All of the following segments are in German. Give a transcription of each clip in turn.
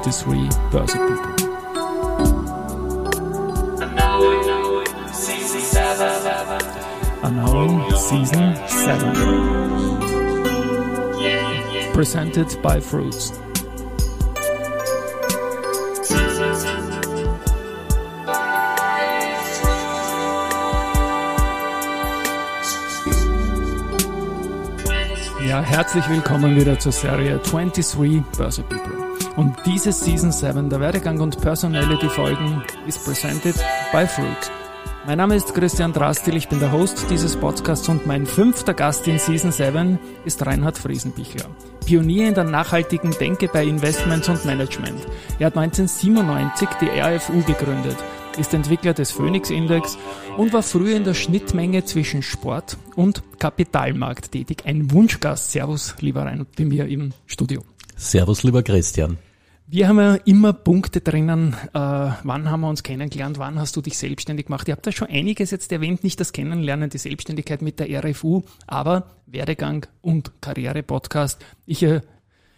23 Börse People. Unknown Season 7. Presented by Fruits. Ja, herzlich willkommen wieder zur Serie 23 Börse People. Und diese Season 7 der Werdegang und Personality Folgen ist presented by Fruit. Mein Name ist Christian Drastil, ich bin der Host dieses Podcasts und mein fünfter Gast in Season 7 ist Reinhard Friesenbichler. Pionier in der nachhaltigen Denke bei Investments und Management. Er hat 1997 die RFU gegründet ist Entwickler des Phoenix Index und war früher in der Schnittmenge zwischen Sport und Kapitalmarkt tätig. Ein Wunschgast. Servus, lieber Rein, bei mir im Studio. Servus, lieber Christian. Wir haben ja immer Punkte drinnen. Äh, wann haben wir uns kennengelernt? Wann hast du dich selbstständig gemacht? Ihr habt da schon einiges jetzt erwähnt, nicht das Kennenlernen, die Selbstständigkeit mit der RFU, aber Werdegang und Karriere-Podcast. Ich äh,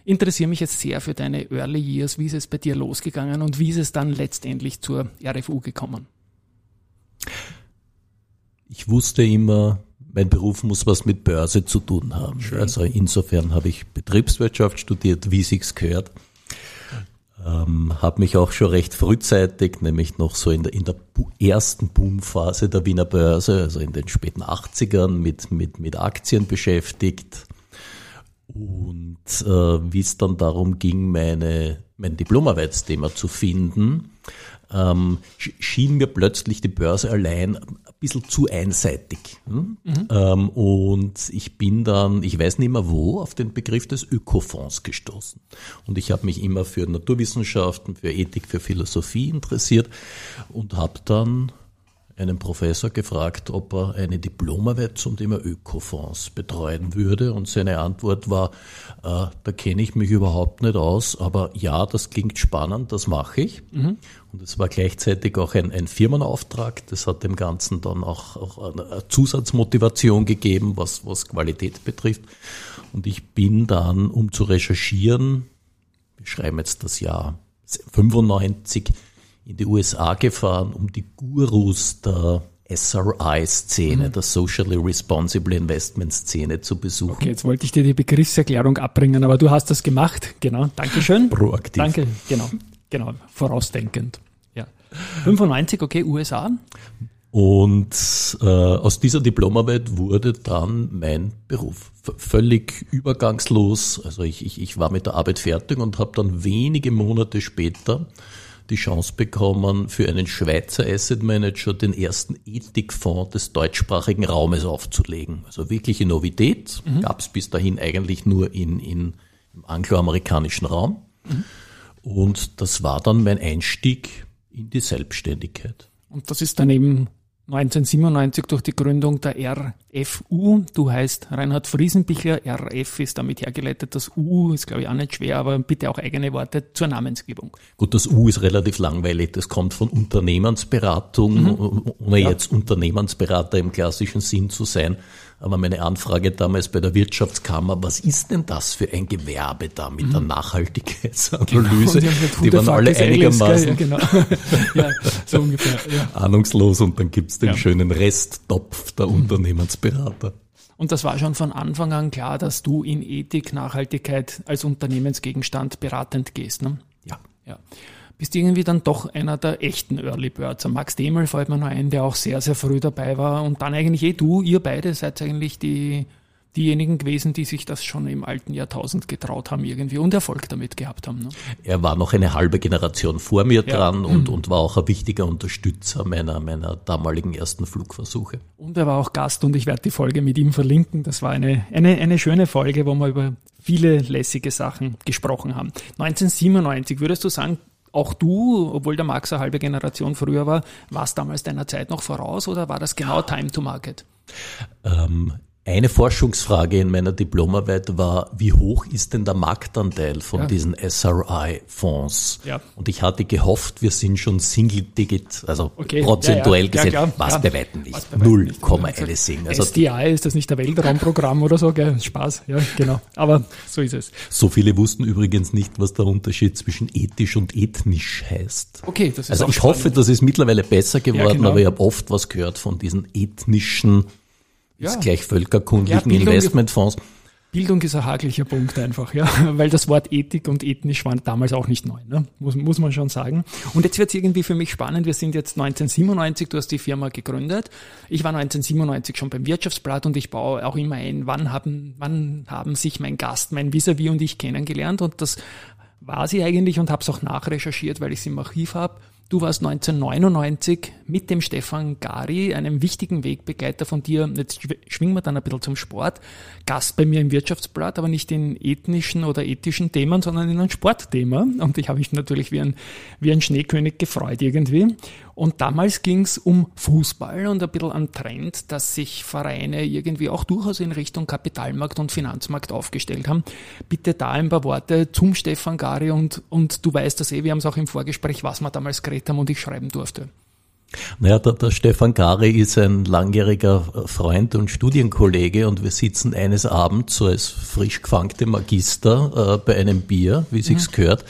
interessiere mich jetzt sehr für deine Early Years. Wie ist es bei dir losgegangen und wie ist es dann letztendlich zur RFU gekommen? Ich wusste immer, mein Beruf muss was mit Börse zu tun haben. Schön. Also insofern habe ich Betriebswirtschaft studiert, wie sich's gehört. Ähm, habe mich auch schon recht frühzeitig, nämlich noch so in der, in der ersten Boomphase der Wiener Börse, also in den späten 80ern, mit, mit, mit Aktien beschäftigt und äh, wie es dann darum ging, meine, mein Diplomarbeitsthema zu finden, ähm, schien mir plötzlich die Börse allein ein bisschen zu einseitig. Hm? Mhm. Ähm, und ich bin dann, ich weiß nicht mehr wo, auf den Begriff des Ökofonds gestoßen. Und ich habe mich immer für Naturwissenschaften, für Ethik, für Philosophie interessiert und habe dann einen Professor gefragt, ob er eine Diplomarbeit zum Thema Ökofonds betreuen würde. Und seine Antwort war, äh, da kenne ich mich überhaupt nicht aus, aber ja, das klingt spannend, das mache ich. Mhm. Und es war gleichzeitig auch ein, ein, Firmenauftrag. Das hat dem Ganzen dann auch, auch eine Zusatzmotivation gegeben, was, was Qualität betrifft. Und ich bin dann, um zu recherchieren, wir schreiben jetzt das Jahr 95, in die USA gefahren, um die Gurus der SRI-Szene, mhm. der Socially Responsible Investment Szene zu besuchen. Okay, jetzt wollte ich dir die Begriffserklärung abbringen, aber du hast das gemacht. Genau, Dankeschön. Proaktiv. Danke, genau, genau, vorausdenkend. Ja. 95, okay, USA. Und äh, aus dieser Diplomarbeit wurde dann mein Beruf v völlig übergangslos. Also ich, ich, ich war mit der Arbeit fertig und habe dann wenige Monate später die Chance bekommen, für einen Schweizer Asset Manager den ersten Ethikfonds des deutschsprachigen Raumes aufzulegen. Also wirkliche Novität, mhm. gab es bis dahin eigentlich nur in, in, im angloamerikanischen Raum. Mhm. Und das war dann mein Einstieg in die Selbstständigkeit. Und das ist dann eben 1997 durch die Gründung der RFU. Du heißt Reinhard Friesenbichler. RF ist damit hergeleitet. Das U ist, glaube ich, auch nicht schwer, aber bitte auch eigene Worte zur Namensgebung. Gut, das U ist relativ langweilig. Das kommt von Unternehmensberatung, mhm. ohne ja. jetzt Unternehmensberater im klassischen Sinn zu sein. Aber meine Anfrage damals bei der Wirtschaftskammer, was ist denn das für ein Gewerbe da mit mhm. der Nachhaltigkeitsanalyse? Genau, die, die waren alle einigermaßen ja, genau. ja, so ungefähr, ja. ahnungslos und dann gibt's den ja. schönen Resttopf der mhm. Unternehmensberater. Und das war schon von Anfang an klar, dass du in Ethik, Nachhaltigkeit als Unternehmensgegenstand beratend gehst. Ne? Ja. ja bist irgendwie dann doch einer der echten Early Birds. Max Demel fällt mir noch ein, der auch sehr, sehr früh dabei war. Und dann eigentlich eh du, ihr beide seid eigentlich die, diejenigen gewesen, die sich das schon im alten Jahrtausend getraut haben irgendwie und Erfolg damit gehabt haben. Ne? Er war noch eine halbe Generation vor mir ja. dran und, und war auch ein wichtiger Unterstützer meiner, meiner damaligen ersten Flugversuche. Und er war auch Gast und ich werde die Folge mit ihm verlinken. Das war eine, eine, eine schöne Folge, wo wir über viele lässige Sachen gesprochen haben. 1997, würdest du sagen, auch du, obwohl der Max eine halbe Generation früher war, warst damals deiner Zeit noch voraus oder war das genau Time to Market? Ähm, Eine Forschungsfrage in meiner Diplomarbeit war, wie hoch ist denn der Marktanteil von ja. diesen SRI-Fonds? Ja. Und ich hatte gehofft, wir sind schon Single-Digit, also okay. prozentuell ja, gesehen, klar, was bei weitem nicht. Null Komma anything. Also SDI ist das nicht der Weltraumprogramm oder so, gell? Spaß, ja, genau. Aber so ist es. So viele wussten übrigens nicht, was der Unterschied zwischen ethisch und ethnisch heißt. Okay, das ist Also ich spannend. hoffe, das ist mittlerweile besser geworden, genau. aber ich habe oft was gehört von diesen ethnischen ja. ist gleich völkerkundlichen ja, Investmentfonds. Bildung ist ein haglicher Punkt einfach, ja, weil das Wort Ethik und ethnisch waren damals auch nicht neu, ne? muss, muss man schon sagen. Und jetzt wird es irgendwie für mich spannend. Wir sind jetzt 1997, du hast die Firma gegründet. Ich war 1997 schon beim Wirtschaftsblatt und ich baue auch immer ein, wann haben, wann haben sich mein Gast, mein Vis-a-vis und ich kennengelernt und das war sie eigentlich und habe es auch nachrecherchiert, weil ich es im Archiv habe. Du warst 1999 mit dem Stefan Gari, einem wichtigen Wegbegleiter von dir, jetzt schwingen wir dann ein bisschen zum Sport, Gast bei mir im Wirtschaftsblatt, aber nicht in ethnischen oder ethischen Themen, sondern in einem Sportthema. Und ich habe mich natürlich wie ein, wie ein Schneekönig gefreut irgendwie. Und damals ging es um Fußball und ein bisschen am Trend, dass sich Vereine irgendwie auch durchaus in Richtung Kapitalmarkt und Finanzmarkt aufgestellt haben. Bitte da ein paar Worte zum Stefan Gari und, und du weißt das eh, wir haben es auch im Vorgespräch, was wir damals geredet haben und ich schreiben durfte. Naja, der, der Stefan Gari ist ein langjähriger Freund und Studienkollege und wir sitzen eines Abends so als frisch gefangte Magister äh, bei einem Bier, wie sich's mhm. gehört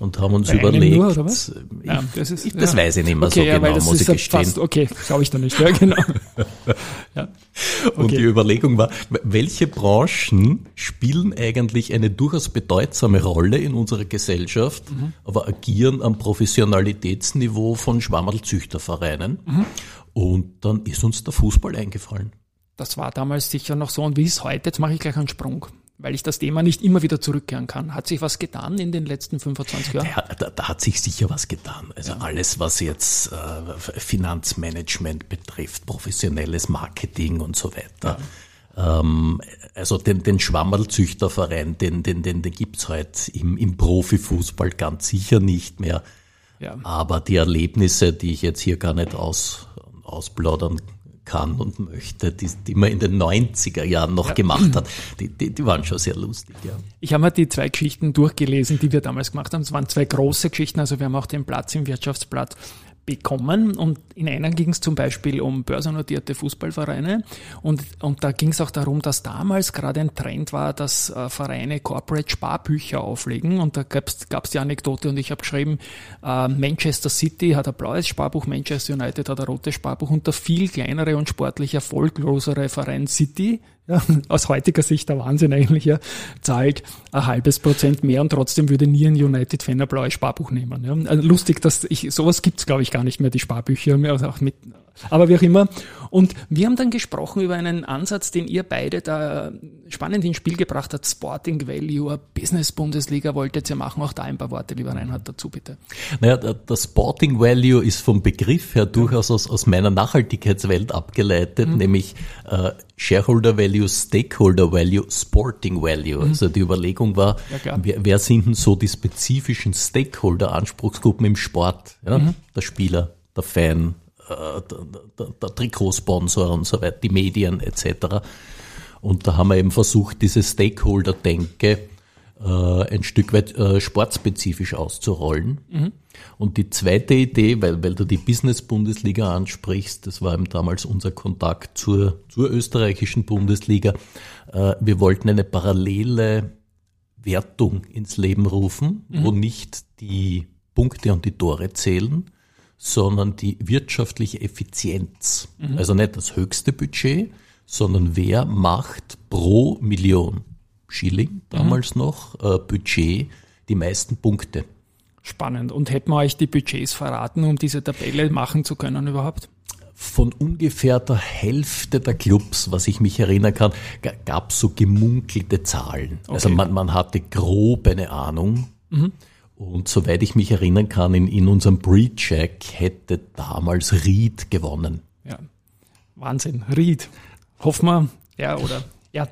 und haben uns Bei überlegt. Nur, oder was? Ja, das, ist, ich, das ja. weiß ich nicht mehr okay, so ja, genau, das muss ist ich gestehen. Fast, okay, glaube ich da nicht, ja, genau. ja. Okay. Und die Überlegung war, welche Branchen spielen eigentlich eine durchaus bedeutsame Rolle in unserer Gesellschaft, mhm. aber agieren am Professionalitätsniveau von Schwammerlzüchtervereinen? Mhm. Und dann ist uns der Fußball eingefallen. Das war damals sicher noch so und wie ist heute? Jetzt mache ich gleich einen Sprung weil ich das Thema nicht immer wieder zurückkehren kann. Hat sich was getan in den letzten 25 Jahren? Ja, da, da, hat sich sicher was getan. Also ja. alles, was jetzt äh, Finanzmanagement betrifft, professionelles Marketing und so weiter. Ja. Ähm, also den, den Schwammerlzüchterverein, den, den, den, den gibt's heute im, im Profifußball ganz sicher nicht mehr. Ja. Aber die Erlebnisse, die ich jetzt hier gar nicht aus, ausplaudern kann und möchte, die, die man in den 90er Jahren noch ja. gemacht hat, die, die, die, waren schon sehr lustig. Ja. Ich habe mir die zwei Geschichten durchgelesen, die wir damals gemacht haben. Es waren zwei große Geschichten, also wir haben auch den Platz im Wirtschaftsblatt bekommen. Und in einer ging es zum Beispiel um börsennotierte Fußballvereine. Und, und da ging es auch darum, dass damals gerade ein Trend war, dass äh, Vereine Corporate Sparbücher auflegen. Und da gab es die Anekdote und ich habe geschrieben, äh, Manchester City hat ein blaues Sparbuch, Manchester United hat ein rotes Sparbuch und der viel kleinere und sportlich erfolglosere Verein City ja, aus heutiger Sicht der Wahnsinn eigentlich, ja, zahlt ein halbes Prozent mehr und trotzdem würde nie ein United-Fan ein blaues Sparbuch nehmen. Ja. Also lustig, dass ich, sowas gibt's glaube ich, gar nicht mehr, die Sparbücher, also auch mit, aber wie auch immer. Und wir haben dann gesprochen über einen Ansatz, den ihr beide da spannend ins Spiel gebracht habt, Sporting Value, Business-Bundesliga wolltet ihr machen. Auch da ein paar Worte, lieber Reinhard, dazu bitte. Naja, das Sporting Value ist vom Begriff her durchaus aus, aus meiner Nachhaltigkeitswelt abgeleitet, mhm. nämlich äh, Shareholder Value, Stakeholder Value, Sporting Value. Mhm. Also die Überlegung war, ja, wer, wer, sind denn so die spezifischen Stakeholder-Anspruchsgruppen im Sport? Ja? Mhm. Der Spieler, der Fan, der, der, der Trikotsponsor und so weiter, die Medien etc. Und da haben wir eben versucht, diese Stakeholder-Denke äh, ein Stück weit äh, sportspezifisch auszurollen. Mhm. Und die zweite Idee, weil, weil du die Business-Bundesliga ansprichst, das war eben damals unser Kontakt zur, zur österreichischen Bundesliga. Äh, wir wollten eine parallele Wertung ins Leben rufen, mhm. wo nicht die Punkte und die Tore zählen, sondern die wirtschaftliche Effizienz. Mhm. Also nicht das höchste Budget, sondern wer macht pro Million Schilling damals mhm. noch äh, Budget die meisten Punkte. Spannend. Und hätten wir euch die Budgets verraten, um diese Tabelle machen zu können überhaupt? Von ungefähr der Hälfte der Clubs, was ich mich erinnern kann, gab es so gemunkelte Zahlen. Also okay. Also man, man hatte grob eine Ahnung. Mhm. Und soweit ich mich erinnern kann, in, in unserem Pre-Check hätte damals Ried gewonnen. Ja, Wahnsinn, Ried. Hoffen wir, ja, oder, ja.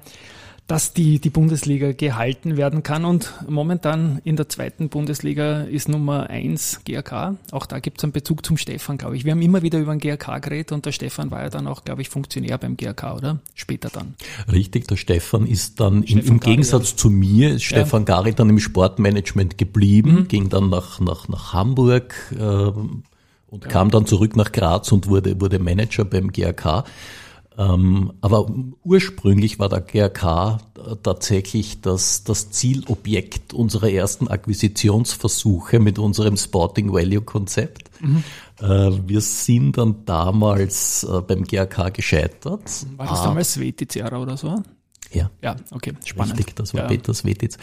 Dass die, die Bundesliga gehalten werden kann. Und momentan in der zweiten Bundesliga ist Nummer eins GRK. Auch da gibt es einen Bezug zum Stefan, glaube ich. Wir haben immer wieder über den GRK geredet und der Stefan war ja dann auch, glaube ich, Funktionär beim GRK, oder? Später dann. Richtig, der Stefan ist dann Stefan im, im Gari, Gegensatz ja. zu mir, ist Stefan ja. Gari dann im Sportmanagement geblieben, mhm. ging dann nach, nach, nach Hamburg äh, und ja. kam dann zurück nach Graz und wurde, wurde Manager beim GRK. Ähm, aber ursprünglich war der GRK tatsächlich das, das Zielobjekt unserer ersten Akquisitionsversuche mit unserem Sporting Value Konzept. Mhm. Äh, wir sind dann damals äh, beim GRK gescheitert. War das damals Svetizera oder so? Ja. Ja, okay, spannend. Richtig, das war ja. Peter Svetitz.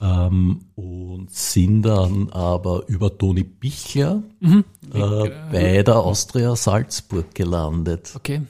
Ja. Ähm, und sind dann aber über Toni Bichler mhm. äh, bei der Austria Salzburg gelandet. Okay.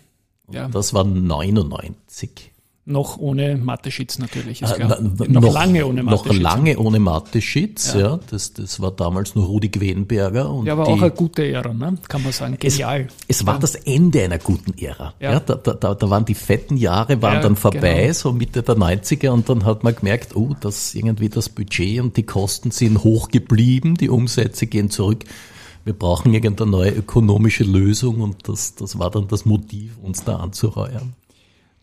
Ja. Das war 99. Noch ohne Mateschitz natürlich, äh, klar. Noch, noch, lange ohne Mateschitz. Noch lange ohne Mateschitz, ja. ja. Das, das war damals nur Rudi Gwenberger. Und ja, aber die, auch eine gute Ära, ne? kann man sagen. Genial. Es, es war ja. das Ende einer guten Ära. Ja. ja da, da, da waren die fetten Jahre waren dann vorbei, genau. so Mitte der 90er, und dann hat man gemerkt, oh, dass irgendwie das Budget und die Kosten sind hoch geblieben, die Umsätze gehen zurück wir brauchen irgendeine neue ökonomische Lösung und das, das war dann das Motiv, uns da anzuheuern.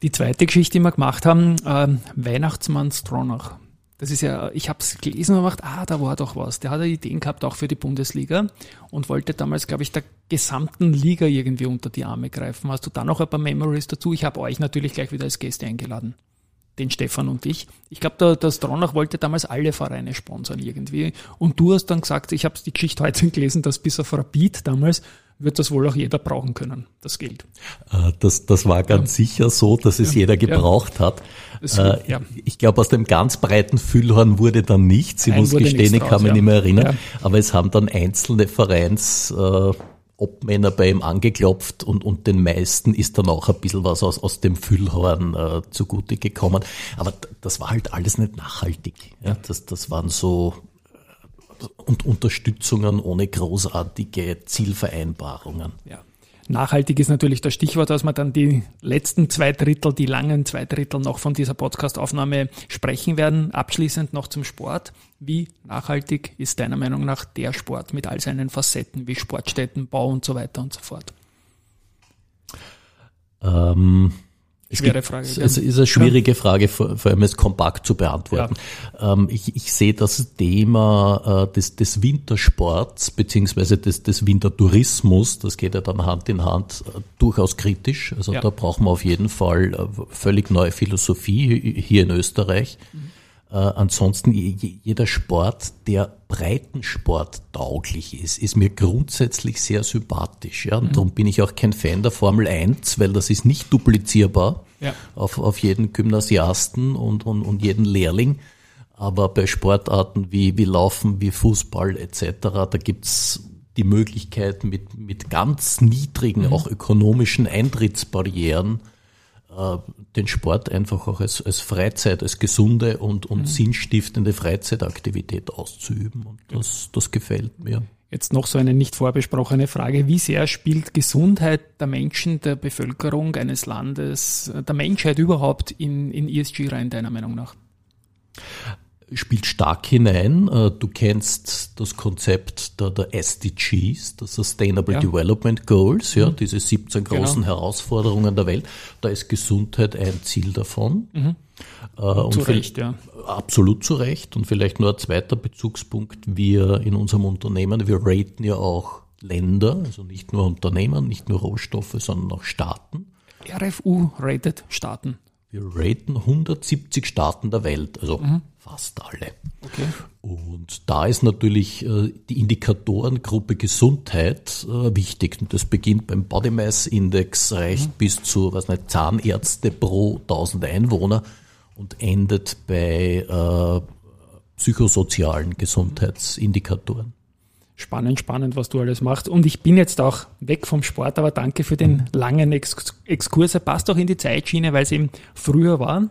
Die zweite Geschichte, die wir gemacht haben, äh, Weihnachtsmann Stronach. Das ist ja, ich habe es gelesen und gemacht, ah, da war doch was. Der hat ja Ideen gehabt, auch für die Bundesliga und wollte damals, glaube ich, der gesamten Liga irgendwie unter die Arme greifen. Hast du da noch ein paar Memories dazu? Ich habe euch natürlich gleich wieder als Gäste eingeladen den Stefan und ich. Ich glaube, der, der Stronach wollte damals alle Vereine sponsern irgendwie. Und du hast dann gesagt, ich habe die Geschichte heute gelesen, dass bis auf Rapid damals wird das wohl auch jeder brauchen können, das Geld. Äh, das, das war ganz ja. sicher so, dass es ja, jeder gebraucht ja. hat. Es, äh, ich glaube, aus dem ganz breiten Füllhorn wurde dann nichts. Ich Nein, muss gestehen, ich kann mich nicht mehr erinnern. Aber es haben dann einzelne Vereins äh, Obmänner bei ihm angeklopft und, und den meisten ist dann auch ein bisschen was aus, aus dem Füllhorn äh, zugute gekommen. Aber das war halt alles nicht nachhaltig. Ja? Das, das waren so äh, und Unterstützungen ohne großartige Zielvereinbarungen. Ja. Nachhaltig ist natürlich das Stichwort, dass wir dann die letzten zwei Drittel, die langen zwei Drittel noch von dieser Podcast-Aufnahme sprechen werden. Abschließend noch zum Sport. Wie nachhaltig ist deiner Meinung nach der Sport mit all seinen Facetten wie Sportstätten, Bau und so weiter und so fort? Ähm, Schwere Frage. Es ist eine schwierige ja. Frage, vor, allem es kompakt zu beantworten. Ja. Ähm, ich, ich sehe das Thema äh, des, des Wintersports beziehungsweise des, des Wintertourismus, das geht ja dann Hand in Hand, äh, durchaus kritisch. Also ja. da brauchen wir auf jeden Fall äh, völlig neue Philosophie hier in Österreich. Mhm. Äh, ansonsten jeder Sport, der Breitensport tauglich ist, ist mir grundsätzlich sehr sympathisch. Ja? Und mhm. darum bin ich auch kein Fan der Formel 1, weil das ist nicht duplizierbar ja. auf, auf jeden Gymnasiasten und, und, und jeden Lehrling. Aber bei Sportarten wie, wie Laufen, wie Fußball etc., da gibt's die Möglichkeit mit, mit ganz niedrigen, mhm. auch ökonomischen Eintrittsbarrieren äh, den Sport einfach auch als, als Freizeit, als gesunde und, und mhm. sinnstiftende Freizeitaktivität auszuüben. Und das, das gefällt mir. Jetzt noch so eine nicht vorbesprochene Frage. Wie sehr spielt Gesundheit der Menschen, der Bevölkerung eines Landes, der Menschheit überhaupt in, in ESG rein, deiner Meinung nach? Spielt stark hinein. Äh, du kennst das Konzept der, der SDGs, der Sustainable ja. Development Goals, ja, mhm. diese 17 genau. großen genau. Herausforderungen der Welt. Da ist Gesundheit ein Ziel davon. Mhm. Äh, zu Recht, ja. Absolut zu Recht. Und vielleicht nur ein zweiter Bezugspunkt. Wir in unserem Unternehmen, wir raten ja auch Länder, also nicht nur Unternehmen, nicht nur Rohstoffe, sondern auch Staaten. RFU rated Staaten. Wir raten 170 Staaten der Welt, also mhm. fast alle. Okay. Und da ist natürlich äh, die Indikatorengruppe Gesundheit äh, wichtig. Und das beginnt beim Body Mass Index, reicht mhm. bis zu was nicht, Zahnärzte pro 1000 Einwohner und endet bei äh, psychosozialen Gesundheitsindikatoren. Spannend, spannend, was du alles machst. Und ich bin jetzt auch weg vom Sport, aber danke für den langen Ex Exkurs. Er passt auch in die Zeitschiene, weil es eben früher war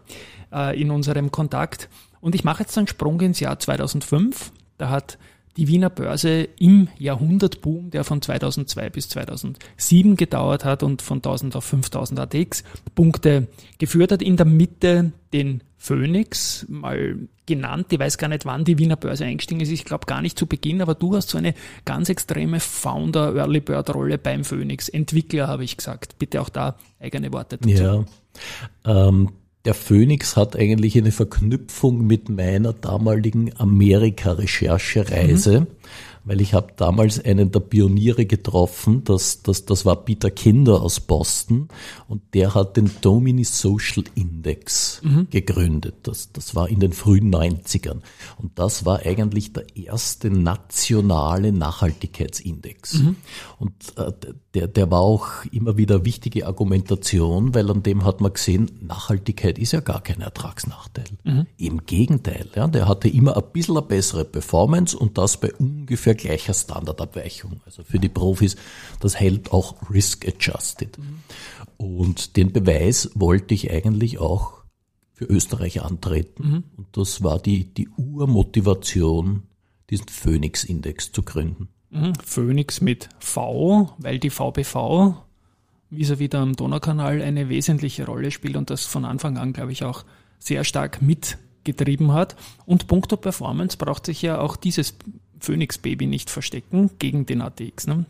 äh, in unserem Kontakt. Und ich mache jetzt einen Sprung ins Jahr 2005. Da hat die Wiener Börse im Jahrhundertboom, der von 2002 bis 2007 gedauert hat und von 1000 auf 5000 ATX-Punkte geführt hat. In der Mitte den Phoenix, mal genannt. Ich weiß gar nicht, wann die Wiener Börse eingestiegen ist. Ich glaube gar nicht zu Beginn, aber du hast so eine ganz extreme Founder-Early Bird-Rolle beim Phoenix. Entwickler, habe ich gesagt. Bitte auch da eigene Worte dazu. Ja. Ähm, der Phoenix hat eigentlich eine Verknüpfung mit meiner damaligen Amerika-Recherchereise. Mhm weil ich habe damals einen der Pioniere getroffen, das, das, das war Peter Kinder aus Boston und der hat den Domini Social Index mhm. gegründet. Das, das war in den frühen 90ern und das war eigentlich der erste nationale Nachhaltigkeitsindex. Mhm. Und äh, der, der war auch immer wieder wichtige Argumentation, weil an dem hat man gesehen, Nachhaltigkeit ist ja gar kein Ertragsnachteil. Mhm. Im Gegenteil, ja, der hatte immer ein bisschen eine bessere Performance und das bei ungefähr gleicher Standardabweichung. Also für die Profis, das hält auch risk adjusted. Mhm. Und den Beweis wollte ich eigentlich auch für Österreich antreten. Mhm. Und das war die, die Urmotivation, diesen Phoenix-Index zu gründen. Mhm. Phoenix mit V, weil die VBV vis-à-vis -vis am Donaukanal eine wesentliche Rolle spielt und das von Anfang an, glaube ich, auch sehr stark mitgetrieben hat. Und puncto Performance braucht sich ja auch dieses Phoenix Baby nicht verstecken gegen den ATX. Ne?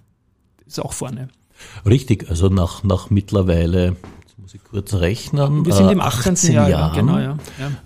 Ist auch vorne. Richtig, also nach, nach mittlerweile, muss ich kurz rechnen, wir sind im 18. 18 Jahr, Jahren. Genau, ja.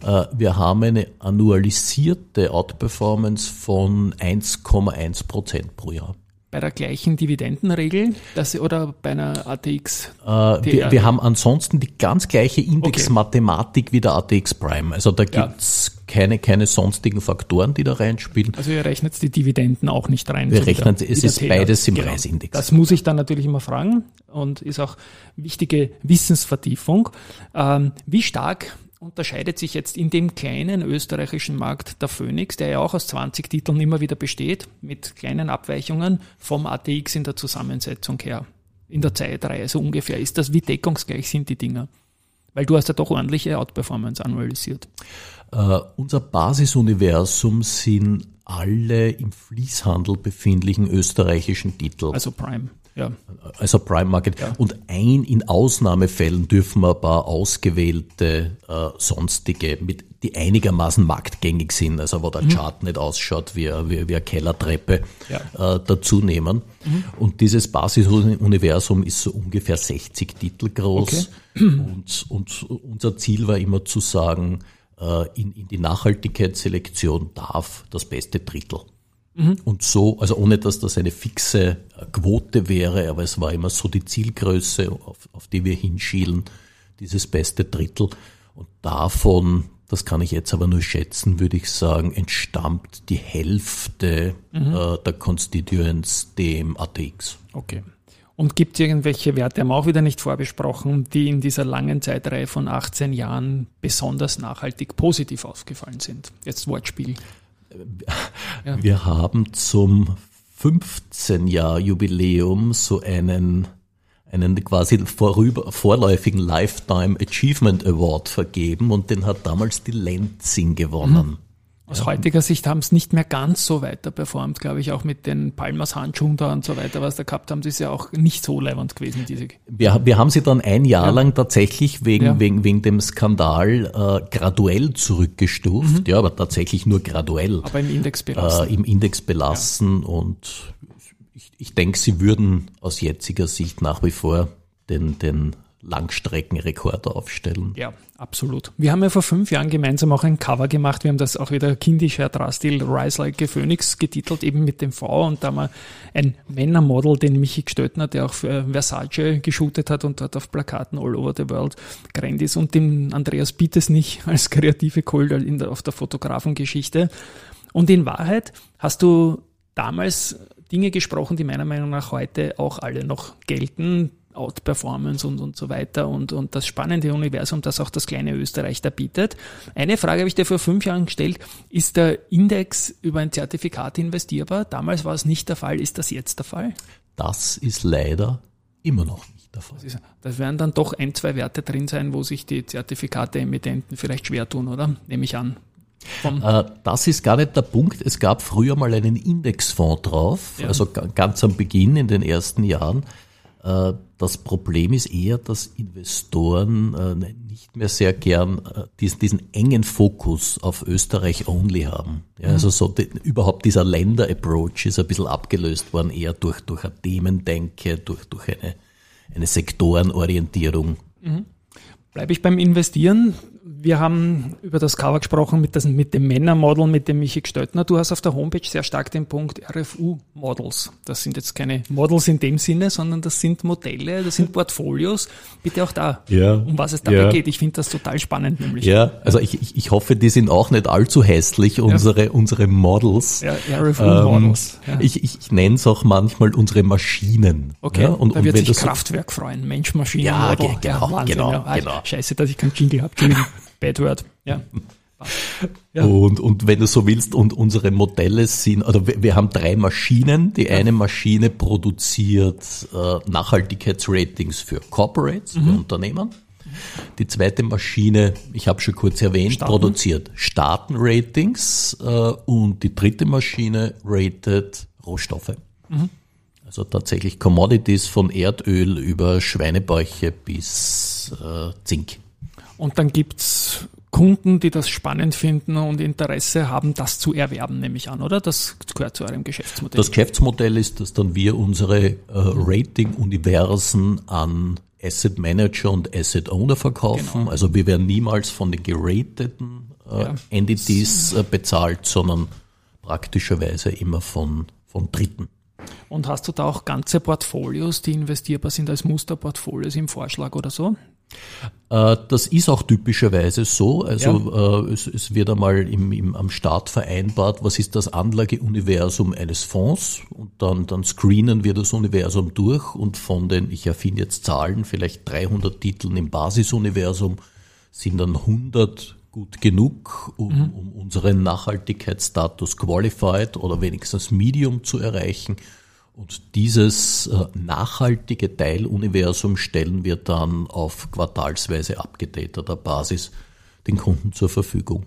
ja. Äh, wir haben eine annualisierte Outperformance von 1,1 Prozent pro Jahr bei der gleichen Dividendenregel dass, oder bei einer ATX? Äh, wir, wir, haben ansonsten die ganz gleiche Indexmathematik okay. wie der ATX Prime. Also da gibt's ja. keine, keine sonstigen Faktoren, die da reinspielen. Also ihr rechnet die Dividenden auch nicht rein? Wir so rechnen, es ist beides im genau. Preisindex. Das muss ich dann natürlich immer fragen und ist auch wichtige Wissensvertiefung. Ähm, wie stark unterscheidet sich jetzt in dem kleinen österreichischen Markt der Phoenix, der ja auch aus 20 Titeln immer wieder besteht, mit kleinen Abweichungen vom ATX in der Zusammensetzung her, in der Zeitreihe so ungefähr. Ist das, wie deckungsgleich sind die Dinger? Weil du hast ja doch ordentliche Outperformance analysiert. Uh, unser Basisuniversum sind alle im Fließhandel befindlichen österreichischen Titel. Also Prime. Ja. Also Prime Market. Ja. Und ein in Ausnahmefällen dürfen wir ein paar ausgewählte äh, sonstige, mit, die einigermaßen marktgängig sind, also wo der mhm. Chart nicht ausschaut wie, wie, wie eine Kellertreppe, ja. äh, dazu nehmen. Mhm. Und dieses Basisuniversum ist so ungefähr 60 Titel groß. Okay. Und, und unser Ziel war immer zu sagen, äh, in, in die Nachhaltigkeitsselektion darf das beste Drittel. Mhm. Und so, also ohne dass das eine fixe Quote wäre, aber es war immer so die Zielgröße, auf, auf die wir hinschielen, dieses beste Drittel. Und davon, das kann ich jetzt aber nur schätzen, würde ich sagen, entstammt die Hälfte mhm. äh, der Constituents dem ATX. Okay. Und gibt es irgendwelche Werte, haben wir auch wieder nicht vorbesprochen, die in dieser langen Zeitreihe von 18 Jahren besonders nachhaltig positiv aufgefallen sind? Jetzt Wortspiel. Ja. Wir haben zum 15 Jahr Jubiläum so einen einen quasi vorüber, vorläufigen Lifetime Achievement Award vergeben und den hat damals die Lenzing gewonnen. Mhm. Aus ja. heutiger Sicht haben es nicht mehr ganz so weiter performt, glaube ich, auch mit den Palmas Handschuhen da und so weiter, was da gehabt haben, das ist ja auch nicht so leibend gewesen, diese. Wir, wir haben sie dann ein Jahr ja. lang tatsächlich wegen, ja. wegen, wegen dem Skandal äh, graduell zurückgestuft, mhm. ja, aber tatsächlich nur graduell. Aber im Index belassen. Äh, Im Index belassen und ich, ich denke, sie würden aus jetziger Sicht nach wie vor den, den Langstreckenrekord aufstellen. Ja, absolut. Wir haben ja vor fünf Jahren gemeinsam auch ein Cover gemacht. Wir haben das auch wieder kindisch Drastil Rise Like a Phoenix getitelt, eben mit dem V. Und da haben wir ein Männermodel, den Michi Gestötner, der auch für Versace geshootet hat und dort auf Plakaten all over the world gerannt ist. Und den Andreas Bietes nicht als kreative Kult in der, auf der Fotografengeschichte. Und in Wahrheit hast du damals Dinge gesprochen, die meiner Meinung nach heute auch alle noch gelten. Outperformance und, und so weiter und, und das spannende Universum, das auch das kleine Österreich da bietet. Eine Frage habe ich dir vor fünf Jahren gestellt. Ist der Index über ein Zertifikat investierbar? Damals war es nicht der Fall. Ist das jetzt der Fall? Das ist leider immer noch nicht der Fall. Das, werden dann doch ein, zwei Werte drin sein, wo sich die Zertifikate-Emittenten vielleicht schwer tun, oder? Nehme ich an. Äh, das ist gar nicht der Punkt. Es gab früher mal einen Indexfonds drauf, ja. also ganz am Beginn in den ersten Jahren. Äh, das Problem ist eher, dass Investoren äh, nicht mehr sehr gern diesen, diesen engen Fokus auf Österreich only haben. Ja, also so die, überhaupt dieser Länder-Approach ist ein bisschen abgelöst worden, eher durch, durch eine Themendenke, durch, durch eine, eine Sektorenorientierung. Mhm. Bleibe ich beim Investieren? wir haben über das Cover gesprochen mit, das, mit dem Männermodel, mit dem Michi Gestöttner. Du hast auf der Homepage sehr stark den Punkt RFU-Models. Das sind jetzt keine Models in dem Sinne, sondern das sind Modelle, das sind Portfolios. Bitte auch da, ja, um was es dabei ja. geht. Ich finde das total spannend nämlich. Ja, also ich, ich, ich hoffe, die sind auch nicht allzu hässlich, unsere, ja. unsere Models. Ja, RFU-Models. Ähm, ich ich, ich nenne es auch manchmal unsere Maschinen. Okay, und, da wird und sich Kraftwerk freuen. Mensch, Maschinen, ja, Model. genau, Wahnsinn, genau, ja. genau. Scheiße, dass ich keinen Jingle habe. Bad Word, ja. Ja. Und, und wenn du so willst, und unsere Modelle sind, oder wir, wir haben drei Maschinen. Die eine Maschine produziert äh, Nachhaltigkeitsratings für Corporates, mhm. für Unternehmen. Die zweite Maschine, ich habe schon kurz erwähnt, Staaten. produziert Staatenratings äh, und die dritte Maschine ratet Rohstoffe. Mhm. Also tatsächlich Commodities von Erdöl über Schweinebäuche bis äh, Zink. Und dann gibt's Kunden, die das spannend finden und Interesse haben, das zu erwerben, nehme ich an, oder? Das gehört zu eurem Geschäftsmodell. Das Geschäftsmodell ist, dass dann wir unsere äh, Rating-Universen an Asset Manager und Asset Owner verkaufen. Genau. Also wir werden niemals von den gerateten äh, ja. Entities äh, bezahlt, sondern praktischerweise immer von, von Dritten. Und hast du da auch ganze Portfolios, die investierbar sind als Musterportfolios im Vorschlag oder so? Äh, das ist auch typischerweise so. Also ja. äh, es, es, wird einmal im, im, am Start vereinbart, was ist das Anlageuniversum eines Fonds und dann, dann screenen wir das Universum durch und von den, ich erfinde jetzt Zahlen, vielleicht 300 Titeln im Basisuniversum sind dann 100 gut genug, um, mhm. um unseren Nachhaltigkeitsstatus qualified oder wenigstens Medium zu erreichen. Und dieses äh, nachhaltige Teiluniversum stellen wir dann auf quartalsweise abgedateter Basis den Kunden zur Verfügung.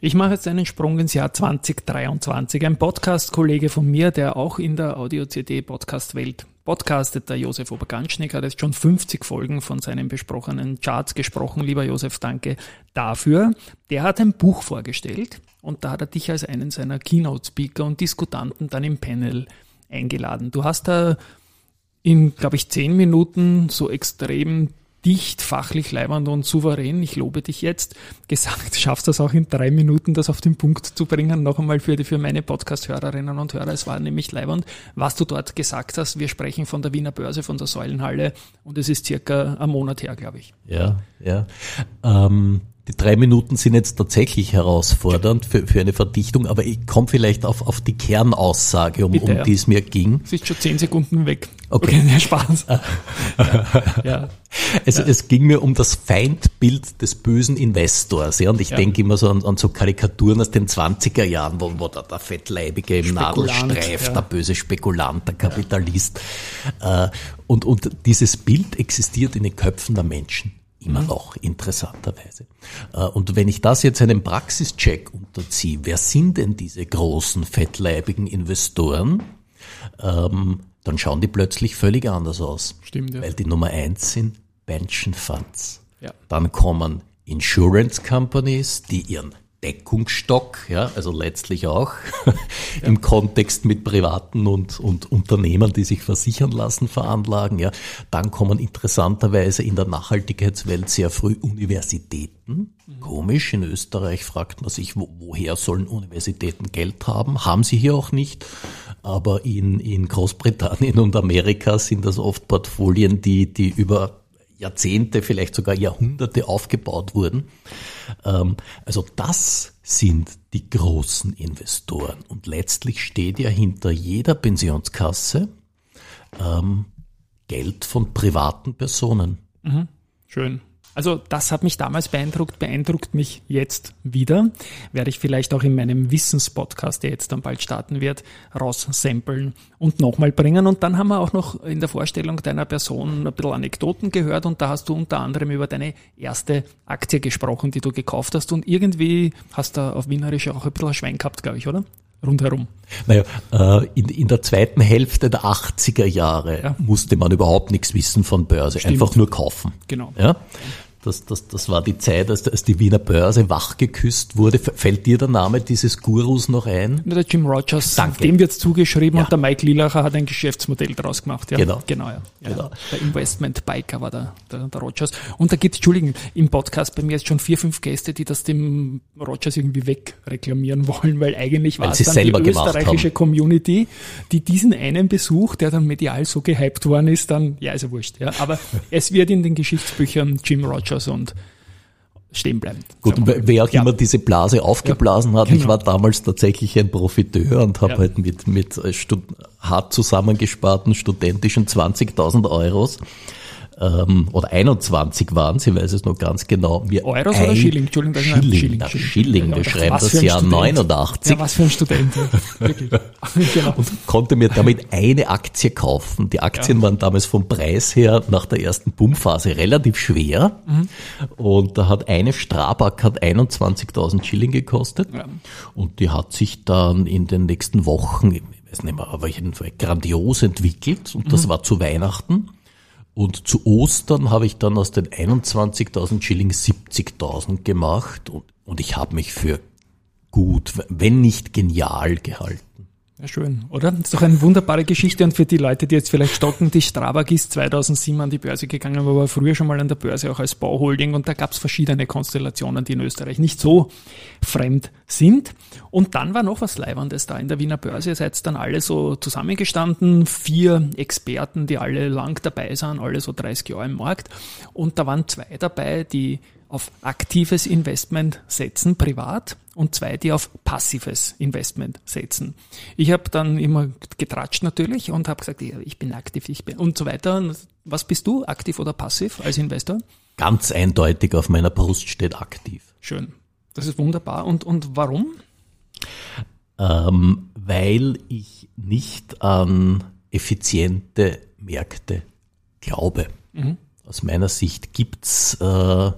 Ich mache jetzt einen Sprung ins Jahr 2023. Ein Podcast-Kollege von mir, der auch in der Audio-CD-Podcast-Welt podcastet, der Josef Oberganschnick, hat jetzt schon 50 Folgen von seinen besprochenen Charts gesprochen. Lieber Josef, danke dafür. Der hat ein Buch vorgestellt und da hat er dich als einen seiner Keynote-Speaker und Diskutanten dann im Panel eingeladen. Du hast da in, glaube ich, zehn Minuten so extrem dicht, fachlich leibend und souverän, ich lobe dich jetzt, gesagt, schaffst das auch in drei Minuten, das auf den Punkt zu bringen, noch einmal für, die, für meine Podcast-Hörerinnen und Hörer. Es war nämlich leibend, was du dort gesagt hast. Wir sprechen von der Wiener Börse, von der Säulenhalle und es ist circa ein Monat her, glaube ich. Ja, ja. Ähm die drei Minuten sind jetzt tatsächlich herausfordernd für, für eine Verdichtung, aber ich komme vielleicht auf, auf die Kernaussage, um, Bitte, um die es mir ging. Es ist schon zehn Sekunden weg. Okay, okay Spaß. ja, ja. Es, ja. es ging mir um das Feindbild des bösen Investors. Ja, und ich ja. denke immer so an, an so Karikaturen aus den 20er Jahren, wo, wo der, der Fettleibige im Nadelstreif, ja. der böse Spekulant, der Kapitalist. Äh, und, und dieses Bild existiert in den Köpfen der Menschen immer noch, interessanterweise. Äh, und wenn ich das jetzt einem Praxischeck unterziehe, wer sind denn diese großen, fettleibigen Investoren? Ähm, dann schauen die plötzlich völlig anders aus. Stimmt, ja. Weil die Nummer eins sind Pension Funds. Ja. Dann kommen Insurance Companies, die ihren Deckungsstock, ja, also letztlich auch ja. im Kontext mit Privaten und, und Unternehmern, die sich versichern lassen, veranlagen. Ja. Dann kommen interessanterweise in der Nachhaltigkeitswelt sehr früh Universitäten. Mhm. Komisch, in Österreich fragt man sich, wo, woher sollen Universitäten Geld haben? Haben sie hier auch nicht. Aber in, in Großbritannien und Amerika sind das oft Portfolien, die, die über Jahrzehnte, vielleicht sogar Jahrhunderte aufgebaut wurden. Ähm, also das sind die großen Investoren. Und letztlich steht ja hinter jeder Pensionskasse ähm, Geld von privaten Personen. Mhm. Schön. Also das hat mich damals beeindruckt, beeindruckt mich jetzt wieder. Werde ich vielleicht auch in meinem Wissenspodcast, der jetzt dann bald starten wird, raussamplen und nochmal bringen. Und dann haben wir auch noch in der Vorstellung deiner Person ein bisschen Anekdoten gehört und da hast du unter anderem über deine erste Aktie gesprochen, die du gekauft hast und irgendwie hast du auf Wienerisch auch ein bisschen ein Schwein gehabt, glaube ich, oder? Rundherum? Naja, äh, in, in der zweiten Hälfte der 80er Jahre ja. musste man überhaupt nichts wissen von Börse, Stimmt. einfach nur kaufen. Genau. Ja? Das, das, das war die Zeit, als, als die Wiener Börse wachgeküsst wurde. Fällt dir der Name dieses Gurus noch ein? Der Jim Rogers, Danke. dem wird es zugeschrieben ja. und der Mike Lilacher hat ein Geschäftsmodell daraus gemacht. Ja, genau. Genau, ja. genau. Der Investment Biker war der, der, der Rogers. Und da gibt es, Entschuldigen, im Podcast bei mir jetzt schon vier, fünf Gäste, die das dem Rogers irgendwie wegreklamieren wollen, weil eigentlich war es dann die österreichische. Community, die diesen einen Besuch, der dann medial so gehypt worden ist, dann, ja, ist ja wurscht. Ja. Aber es wird in den Geschichtsbüchern Jim Rogers Rogers und stehen bleiben. Gut, wer auch ja. immer diese Blase aufgeblasen ja, hat, genau. ich war damals tatsächlich ein Profiteur und habe ja. halt mit, mit äh, hart zusammengesparten studentischen 20.000 Euros ähm, oder 21 waren sie, weiß es noch ganz genau. Wir Euros oder Schilling? Entschuldigung, das Schilling, Schilling, das Schilling. wir schreiben das Jahr Student. 89. Ja, was für ein Student. genau. Und konnte mir damit eine Aktie kaufen. Die Aktien ja. waren damals vom Preis her nach der ersten Boomphase relativ schwer. Mhm. Und da hat eine Strabag hat 21.000 Schilling gekostet. Ja. Und die hat sich dann in den nächsten Wochen, ich weiß nicht mehr, aber jedenfalls grandios entwickelt. Und das mhm. war zu Weihnachten. Und zu Ostern habe ich dann aus den 21.000 Schilling 70.000 gemacht und, und ich habe mich für gut, wenn nicht genial gehalten. Ja, schön, oder? Das ist doch eine wunderbare Geschichte und für die Leute, die jetzt vielleicht stocken, die Strabag ist 2007 an die Börse gegangen, aber war früher schon mal an der Börse auch als Bauholding und da gab es verschiedene Konstellationen, die in Österreich nicht so fremd sind. Und dann war noch was Leibendes da in der Wiener Börse. Ihr seid dann alle so zusammengestanden, vier Experten, die alle lang dabei sind, alle so 30 Jahre im Markt. Und da waren zwei dabei, die auf aktives Investment setzen, privat, und zwei, die auf passives Investment setzen. Ich habe dann immer getratscht natürlich und habe gesagt, ich bin aktiv, ich bin und so weiter. Was bist du, aktiv oder passiv als Investor? Ganz eindeutig auf meiner Brust steht aktiv. Schön. Das ist wunderbar. Und, und warum? Ähm, weil ich nicht an effiziente Märkte glaube. Mhm. Aus meiner Sicht gibt's äh,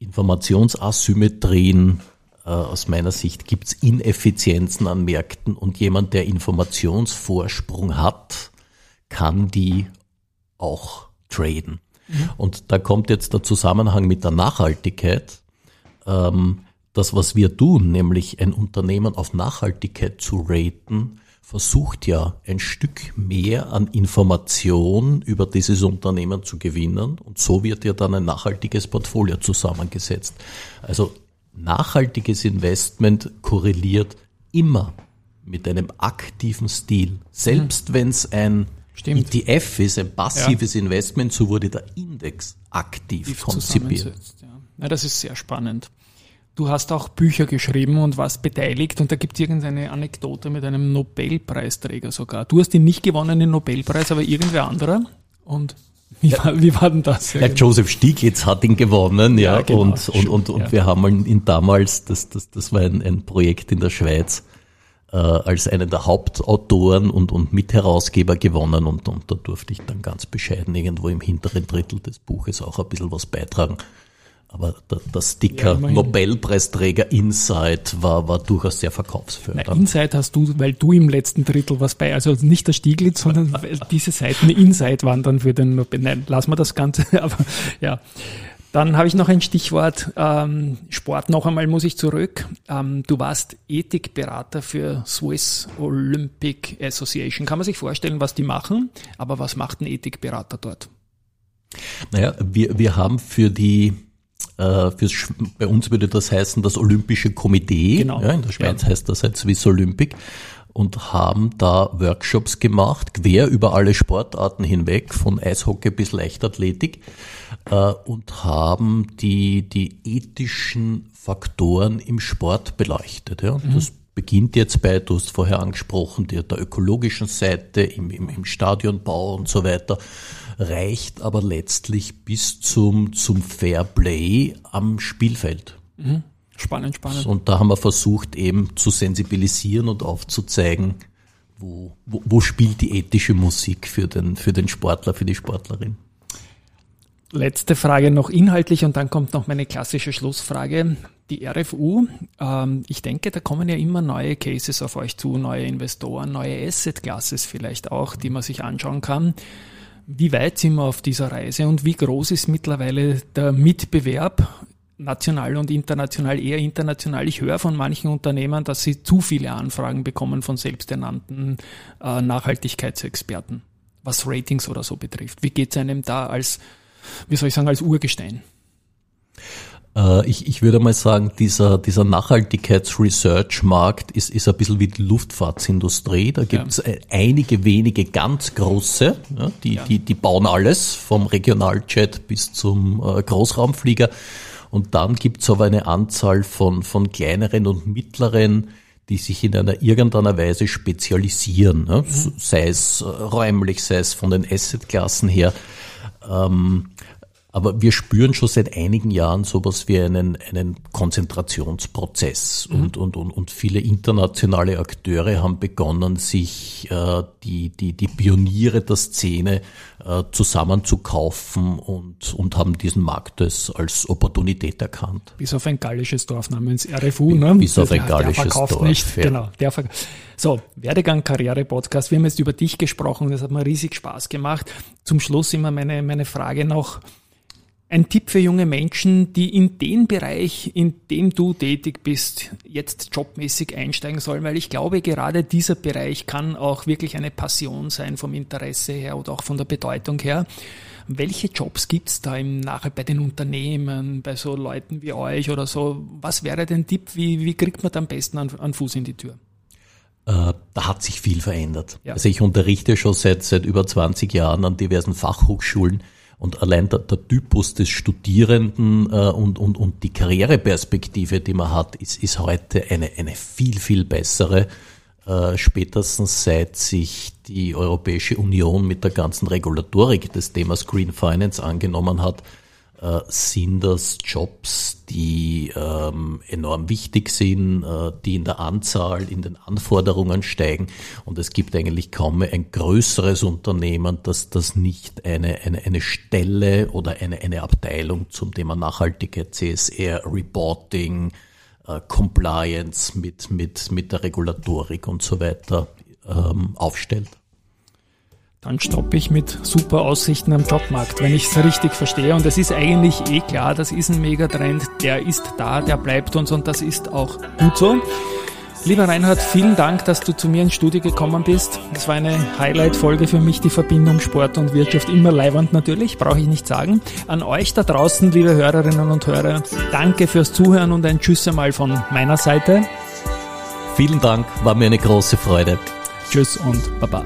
Informationsasymmetrien. Äh, aus meiner Sicht gibt es Ineffizienzen an Märkten und jemand, der Informationsvorsprung hat, kann die auch traden. Mhm. Und da kommt jetzt der Zusammenhang mit der Nachhaltigkeit. Ähm, das, was wir tun, nämlich ein Unternehmen auf Nachhaltigkeit zu raten, versucht ja ein Stück mehr an Information über dieses Unternehmen zu gewinnen und so wird ja dann ein nachhaltiges Portfolio zusammengesetzt. Also nachhaltiges Investment korreliert immer mit einem aktiven Stil. Selbst mhm. wenn es ein Stimmt. ETF ist, ein passives ja. Investment, so wurde der Index aktiv konzipiert. Ja. ja, das ist sehr spannend. Du hast auch Bücher geschrieben und warst beteiligt und da gibt es irgendeine Anekdote mit einem Nobelpreisträger sogar. Du hast den nicht gewonnenen Nobelpreis, aber irgendwer anderer. Und wie, ja, war, wie war denn das? Ja, Joseph Stieglitz hat ihn gewonnen, ja, ja genau, und, und, und, und ja. wir haben ihn damals, das, das, das war ein, ein Projekt in der Schweiz, äh, als einen der Hauptautoren und, und Mitherausgeber gewonnen und, und da durfte ich dann ganz bescheiden irgendwo im hinteren Drittel des Buches auch ein bisschen was beitragen. Aber der Sticker ja, Nobelpreisträger Insight war, war durchaus sehr verkaufsfördernd. Na, Insight hast du, weil du im letzten Drittel was bei, also nicht der Stieglitz, sondern diese Seiten Insight waren dann für den Nobel. Nein, lassen wir das Ganze, aber ja. Dann habe ich noch ein Stichwort, ähm, Sport noch einmal muss ich zurück. Ähm, du warst Ethikberater für Swiss Olympic Association. Kann man sich vorstellen, was die machen, aber was macht ein Ethikberater dort? Naja, wir, wir haben für die fürs, bei uns würde das heißen das Olympische Komitee. Genau. Ja, in der Schweiz ja. heißt das halt Swiss Olympic und haben da Workshops gemacht, quer über alle Sportarten hinweg, von Eishockey bis Leichtathletik, äh, und haben die, die ethischen Faktoren im Sport beleuchtet. Ja. Und mhm. das beginnt jetzt bei, du hast vorher angesprochen, der, der ökologischen Seite, im, im, im Stadionbau und so weiter, reicht aber letztlich bis zum, zum Fair Play am Spielfeld. Mhm. Spannend, spannend. Und da haben wir versucht eben zu sensibilisieren und aufzuzeigen, wo, wo, wo spielt die ethische Musik für den, für den Sportler, für die Sportlerin. Letzte Frage noch inhaltlich und dann kommt noch meine klassische Schlussfrage. Die RFU, ähm, ich denke, da kommen ja immer neue Cases auf euch zu, neue Investoren, neue Asset Classes vielleicht auch, die man sich anschauen kann. Wie weit sind wir auf dieser Reise und wie groß ist mittlerweile der Mitbewerb national und international, eher international. Ich höre von manchen Unternehmen, dass sie zu viele Anfragen bekommen von selbsternannten äh, Nachhaltigkeitsexperten, was Ratings oder so betrifft. Wie geht es einem da als wie soll ich sagen, als Urgestein? Äh, ich, ich würde mal sagen, dieser, dieser Nachhaltigkeits-Research-Markt ist, ist ein bisschen wie die Luftfahrtsindustrie. Da gibt es ja. Äh, einige wenige ganz große, ja, die, ja. Die, die bauen alles, vom Regionaljet bis zum äh, Großraumflieger. Und dann gibt es aber eine Anzahl von, von kleineren und mittleren, die sich in einer irgendeiner Weise spezialisieren, ne? mhm. sei es räumlich, sei es von den Assetklassen her. Ähm, aber wir spüren schon seit einigen Jahren sowas wie einen, einen Konzentrationsprozess mhm. und, und, und, und viele internationale Akteure haben begonnen, sich äh, die, die, die Pioniere der Szene äh, zusammenzukaufen und, und haben diesen Markt als, als Opportunität erkannt. Bis auf ein gallisches Dorf namens RFU, ne? Bis auf ein gallisches der Dorf. Nicht, ja. Genau, der verkauft. So, Werdegang Karriere Podcast. Wir haben jetzt über dich gesprochen, das hat mir riesig Spaß gemacht. Zum Schluss immer meine, meine Frage noch ein Tipp für junge Menschen, die in den Bereich, in dem du tätig bist, jetzt jobmäßig einsteigen sollen, weil ich glaube, gerade dieser Bereich kann auch wirklich eine Passion sein vom Interesse her oder auch von der Bedeutung her. Welche Jobs gibt's da im Nachhinein bei den Unternehmen, bei so Leuten wie euch oder so? Was wäre dein Tipp? Wie, wie kriegt man da am besten einen Fuß in die Tür? Äh, da hat sich viel verändert. Ja. Also ich unterrichte schon seit, seit über 20 Jahren an diversen Fachhochschulen und allein der, der Typus des Studierenden äh, und, und, und die Karriereperspektive, die man hat, ist, ist heute eine, eine viel, viel bessere. Äh, spätestens seit sich die Europäische Union mit der ganzen Regulatorik des Themas Green Finance angenommen hat, äh, sind das Jobs, die ähm, enorm wichtig sind, äh, die in der Anzahl, in den Anforderungen steigen. Und es gibt eigentlich kaum ein größeres Unternehmen, das das nicht eine, eine, eine Stelle oder eine, eine Abteilung zum Thema Nachhaltigkeit, CSR, Reporting, äh, Compliance mit, mit, mit der Regulatorik und so weiter ähm, aufstellt. Dann stoppe ich mit super Aussichten am Jobmarkt, wenn ich es richtig verstehe. Und es ist eigentlich eh klar, das ist ein Megatrend, der ist da, der bleibt uns und das ist auch gut so. Lieber Reinhard, vielen Dank, dass du zu mir ins Studio gekommen bist. Das war eine Highlight-Folge für mich, die Verbindung Sport und Wirtschaft. Immer leiwand natürlich, brauche ich nicht sagen. An euch da draußen, liebe Hörerinnen und Hörer, danke fürs Zuhören und ein Tschüss einmal von meiner Seite. Vielen Dank, war mir eine große Freude. Tschüss und Baba.